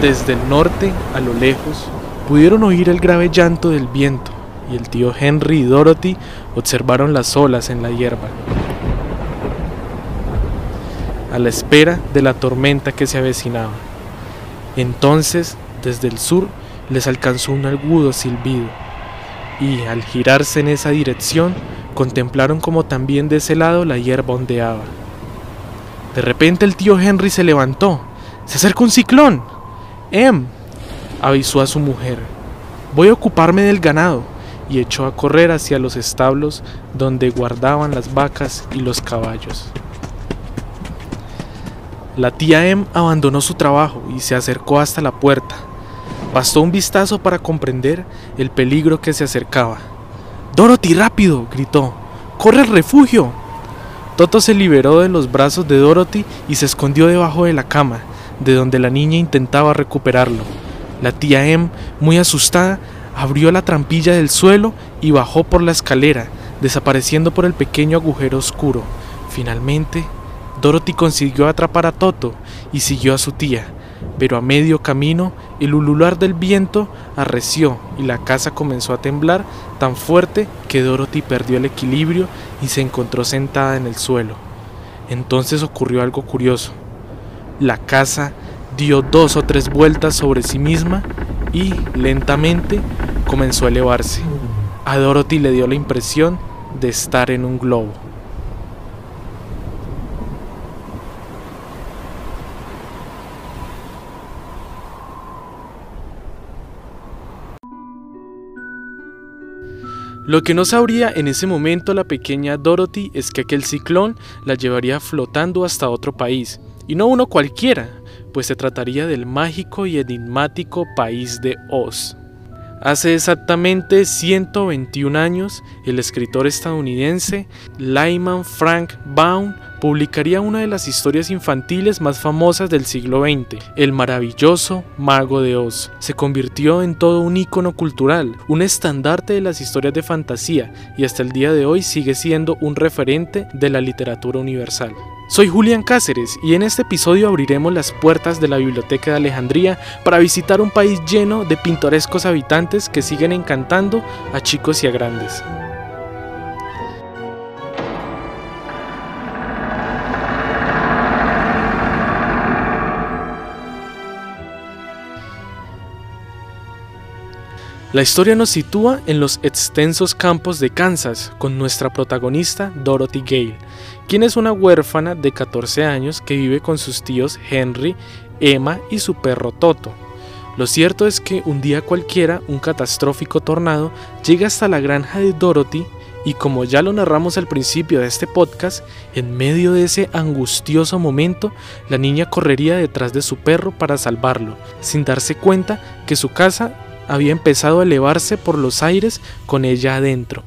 Desde el norte, a lo lejos, pudieron oír el grave llanto del viento y el tío Henry y Dorothy observaron las olas en la hierba, a la espera de la tormenta que se avecinaba. Entonces, desde el sur, les alcanzó un agudo silbido, y al girarse en esa dirección, contemplaron como también de ese lado la hierba ondeaba. De repente el tío Henry se levantó. ¡Se acerca un ciclón! Em, avisó a su mujer, voy a ocuparme del ganado, y echó a correr hacia los establos donde guardaban las vacas y los caballos. La tía Em abandonó su trabajo y se acercó hasta la puerta. Bastó un vistazo para comprender el peligro que se acercaba. Dorothy, rápido, gritó. ¡Corre al refugio! Toto se liberó de los brazos de Dorothy y se escondió debajo de la cama de donde la niña intentaba recuperarlo. La tía Em, muy asustada, abrió la trampilla del suelo y bajó por la escalera, desapareciendo por el pequeño agujero oscuro. Finalmente, Dorothy consiguió atrapar a Toto y siguió a su tía, pero a medio camino el ulular del viento arreció y la casa comenzó a temblar tan fuerte que Dorothy perdió el equilibrio y se encontró sentada en el suelo. Entonces ocurrió algo curioso. La casa dio dos o tres vueltas sobre sí misma y lentamente comenzó a elevarse. A Dorothy le dio la impresión de estar en un globo. Lo que no sabría en ese momento la pequeña Dorothy es que aquel ciclón la llevaría flotando hasta otro país, y no uno cualquiera, pues se trataría del mágico y enigmático país de Oz. Hace exactamente 121 años, el escritor estadounidense Lyman Frank Baum publicaría una de las historias infantiles más famosas del siglo XX, El maravilloso mago de Oz. Se convirtió en todo un icono cultural, un estandarte de las historias de fantasía y hasta el día de hoy sigue siendo un referente de la literatura universal. Soy Julián Cáceres y en este episodio abriremos las puertas de la Biblioteca de Alejandría para visitar un país lleno de pintorescos habitantes que siguen encantando a chicos y a grandes. La historia nos sitúa en los extensos campos de Kansas con nuestra protagonista Dorothy Gale, quien es una huérfana de 14 años que vive con sus tíos Henry, Emma y su perro Toto. Lo cierto es que un día cualquiera un catastrófico tornado llega hasta la granja de Dorothy y como ya lo narramos al principio de este podcast, en medio de ese angustioso momento, la niña correría detrás de su perro para salvarlo, sin darse cuenta que su casa había empezado a elevarse por los aires con ella adentro.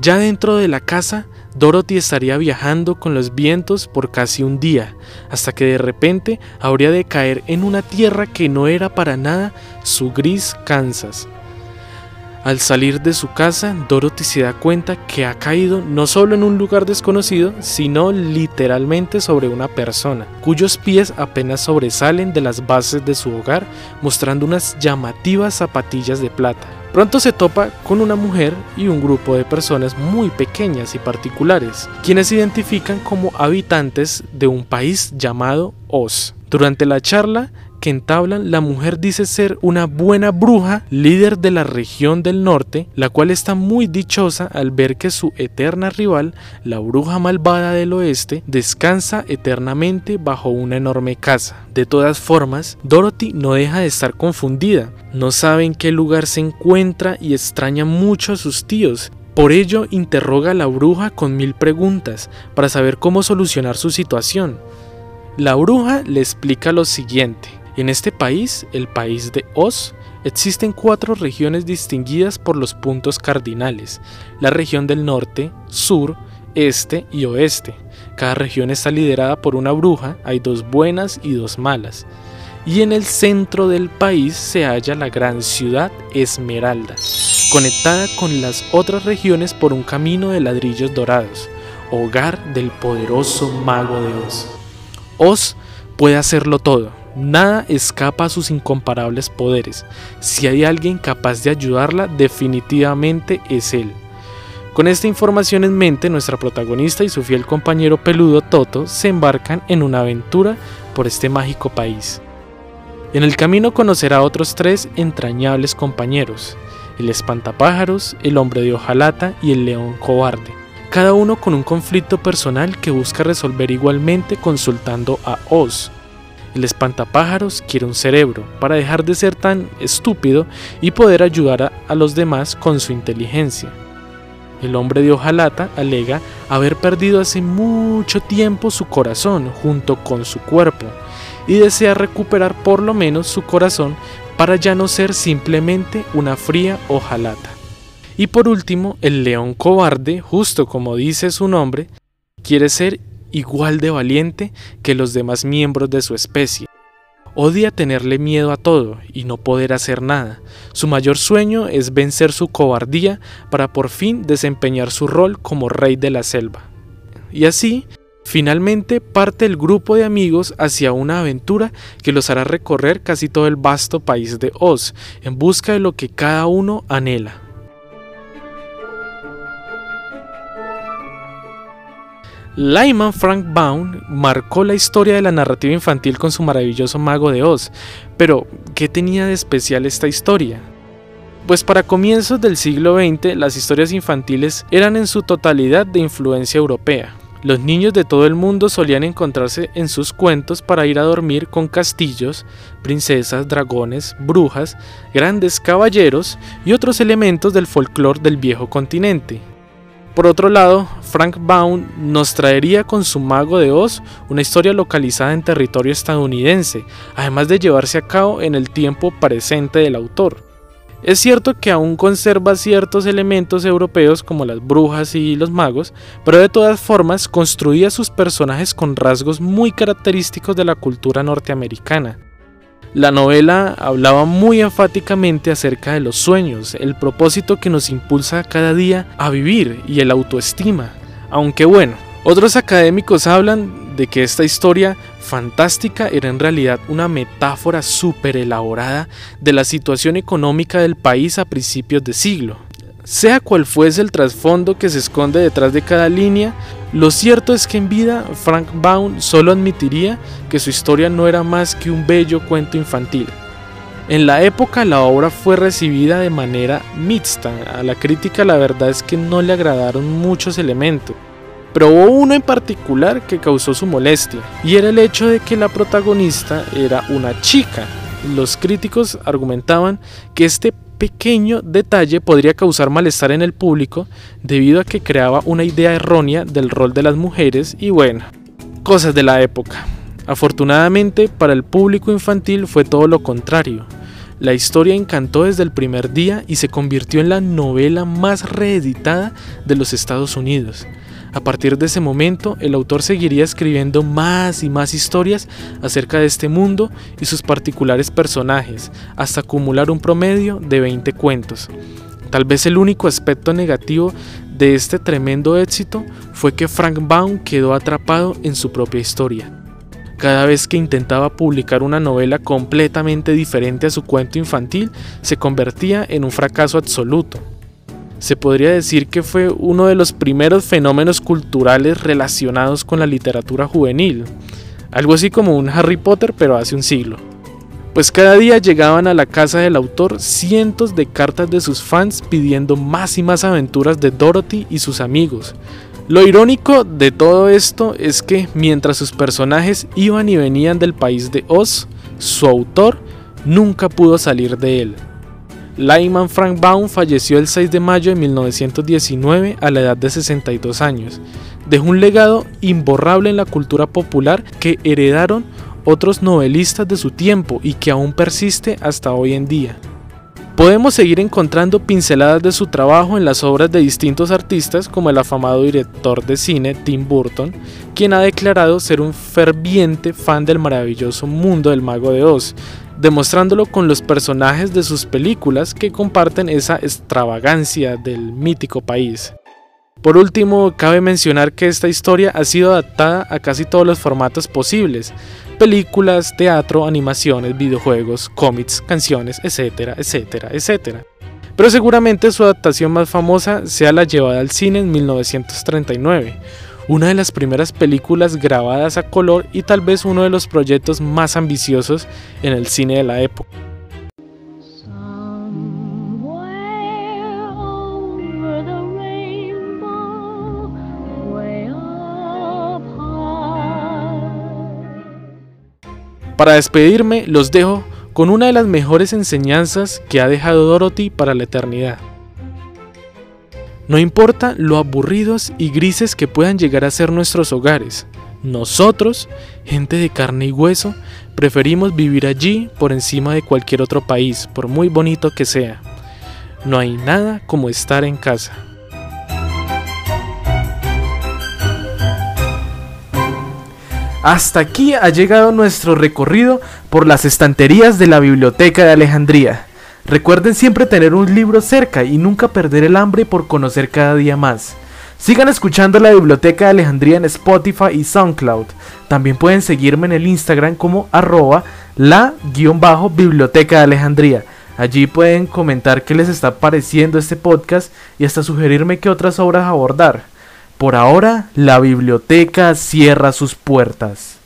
Ya dentro de la casa, Dorothy estaría viajando con los vientos por casi un día, hasta que de repente habría de caer en una tierra que no era para nada su gris Kansas. Al salir de su casa, Dorothy se da cuenta que ha caído no solo en un lugar desconocido, sino literalmente sobre una persona, cuyos pies apenas sobresalen de las bases de su hogar, mostrando unas llamativas zapatillas de plata. Pronto se topa con una mujer y un grupo de personas muy pequeñas y particulares, quienes se identifican como habitantes de un país llamado Oz. Durante la charla, que entablan, la mujer dice ser una buena bruja, líder de la región del norte, la cual está muy dichosa al ver que su eterna rival, la bruja malvada del oeste, descansa eternamente bajo una enorme casa. De todas formas, Dorothy no deja de estar confundida, no sabe en qué lugar se encuentra y extraña mucho a sus tíos, por ello interroga a la bruja con mil preguntas para saber cómo solucionar su situación. La bruja le explica lo siguiente. En este país, el país de Oz, existen cuatro regiones distinguidas por los puntos cardinales, la región del norte, sur, este y oeste. Cada región está liderada por una bruja, hay dos buenas y dos malas. Y en el centro del país se halla la gran ciudad Esmeralda, conectada con las otras regiones por un camino de ladrillos dorados, hogar del poderoso mago de Oz. Oz puede hacerlo todo, nada escapa a sus incomparables poderes. Si hay alguien capaz de ayudarla, definitivamente es él. Con esta información en mente, nuestra protagonista y su fiel compañero peludo Toto se embarcan en una aventura por este mágico país. En el camino conocerá a otros tres entrañables compañeros, el espantapájaros, el hombre de hojalata y el león cobarde, cada uno con un conflicto personal que busca resolver igualmente consultando a Oz. El espantapájaros quiere un cerebro para dejar de ser tan estúpido y poder ayudar a, los demás con su inteligencia. El hombre de hojalata alega haber perdido hace mucho tiempo su corazón junto con su cuerpo y desea recuperar por lo menos su corazón para ya no ser simplemente una fría hojalata. Y por último, el león cobarde, justo como dice su nombre, quiere ser igual de valiente que los demás miembros de su especie Odia tenerle miedo a todo y no poder hacer nada. Su mayor sueño es vencer su cobardía para por fin desempeñar su rol como rey de la selva. Y así, finalmente parte el grupo de amigos hacia una aventura que los hará recorrer casi todo el vasto país de Oz en busca de lo que cada uno anhela. Lyman Frank Baum marcó la historia de la narrativa infantil con su maravilloso Mago de Oz, pero ¿qué tenía de especial esta historia? Pues para comienzos del siglo XX las historias infantiles eran en su totalidad de influencia europea. Los niños de todo el mundo solían encontrarse en sus cuentos para ir a dormir con castillos, princesas, dragones, brujas, grandes caballeros y otros elementos del folclore del viejo continente. Por otro lado, Frank Baum nos traería con su Mago de Oz una historia localizada en territorio estadounidense, además de llevarse a cabo en el tiempo presente del autor. Es cierto que aún conserva ciertos elementos europeos como las brujas y los magos, pero de todas formas construía sus personajes con rasgos muy característicos de la cultura norteamericana. La novela hablaba muy enfáticamente acerca de los sueños, el propósito que nos impulsa cada día a vivir y el autoestima. Aunque bueno, otros académicos hablan de que esta historia fantástica era en realidad una metáfora súper elaborada de la situación económica del país a principios de siglo. Sea cual fuese el trasfondo que se esconde detrás de cada línea, lo cierto es que en vida Frank Baum solo admitiría que su historia no era más que un bello cuento infantil. En la época la obra fue recibida de manera mixta, a la crítica la verdad es que no le agradaron muchos elementos, pero hubo uno en particular que causó su molestia, y era el hecho de que la protagonista era una chica. Los críticos argumentaban que este pequeño detalle podría causar malestar en el público debido a que creaba una idea errónea del rol de las mujeres y bueno, cosas de la época. Afortunadamente para el público infantil fue todo lo contrario. La historia encantó desde el primer día y se convirtió en la novela más reeditada de los Estados Unidos. A partir de ese momento, el autor seguiría escribiendo más y más historias acerca de este mundo y sus particulares personajes, hasta acumular un promedio de 20 cuentos. Tal vez el único aspecto negativo de este tremendo éxito fue que Frank Baum quedó atrapado en su propia historia. Cada vez que intentaba publicar una novela completamente diferente a su cuento infantil, se convertía en un fracaso absoluto se podría decir que fue uno de los primeros fenómenos culturales relacionados con la literatura juvenil, algo así como un Harry Potter pero hace un siglo. Pues cada día llegaban a la casa del autor cientos de cartas de sus fans pidiendo más y más aventuras de Dorothy y sus amigos. Lo irónico de todo esto es que mientras sus personajes iban y venían del país de Oz, su autor nunca pudo salir de él. Lyman Frank Baum falleció el 6 de mayo de 1919 a la edad de 62 años. Dejó un legado imborrable en la cultura popular que heredaron otros novelistas de su tiempo y que aún persiste hasta hoy en día. Podemos seguir encontrando pinceladas de su trabajo en las obras de distintos artistas como el afamado director de cine Tim Burton, quien ha declarado ser un ferviente fan del maravilloso mundo del mago de Oz demostrándolo con los personajes de sus películas que comparten esa extravagancia del mítico país. Por último, cabe mencionar que esta historia ha sido adaptada a casi todos los formatos posibles, películas, teatro, animaciones, videojuegos, cómics, canciones, etcétera, etcétera, etcétera. Pero seguramente su adaptación más famosa sea la llevada al cine en 1939, una de las primeras películas grabadas a color y tal vez uno de los proyectos más ambiciosos en el cine de la época. Para despedirme, los dejo con una de las mejores enseñanzas que ha dejado Dorothy para la eternidad. No importa lo aburridos y grises que puedan llegar a ser nuestros hogares, nosotros, gente de carne y hueso, preferimos vivir allí por encima de cualquier otro país, por muy bonito que sea. No hay nada como estar en casa. Hasta aquí ha llegado nuestro recorrido por las estanterías de la Biblioteca de Alejandría. Recuerden siempre tener un libro cerca y nunca perder el hambre por conocer cada día más. Sigan escuchando la Biblioteca de Alejandría en Spotify y SoundCloud. También pueden seguirme en el Instagram como arroba la-biblioteca de Alejandría. Allí pueden comentar qué les está pareciendo este podcast y hasta sugerirme qué otras obras abordar. Por ahora, la biblioteca cierra sus puertas.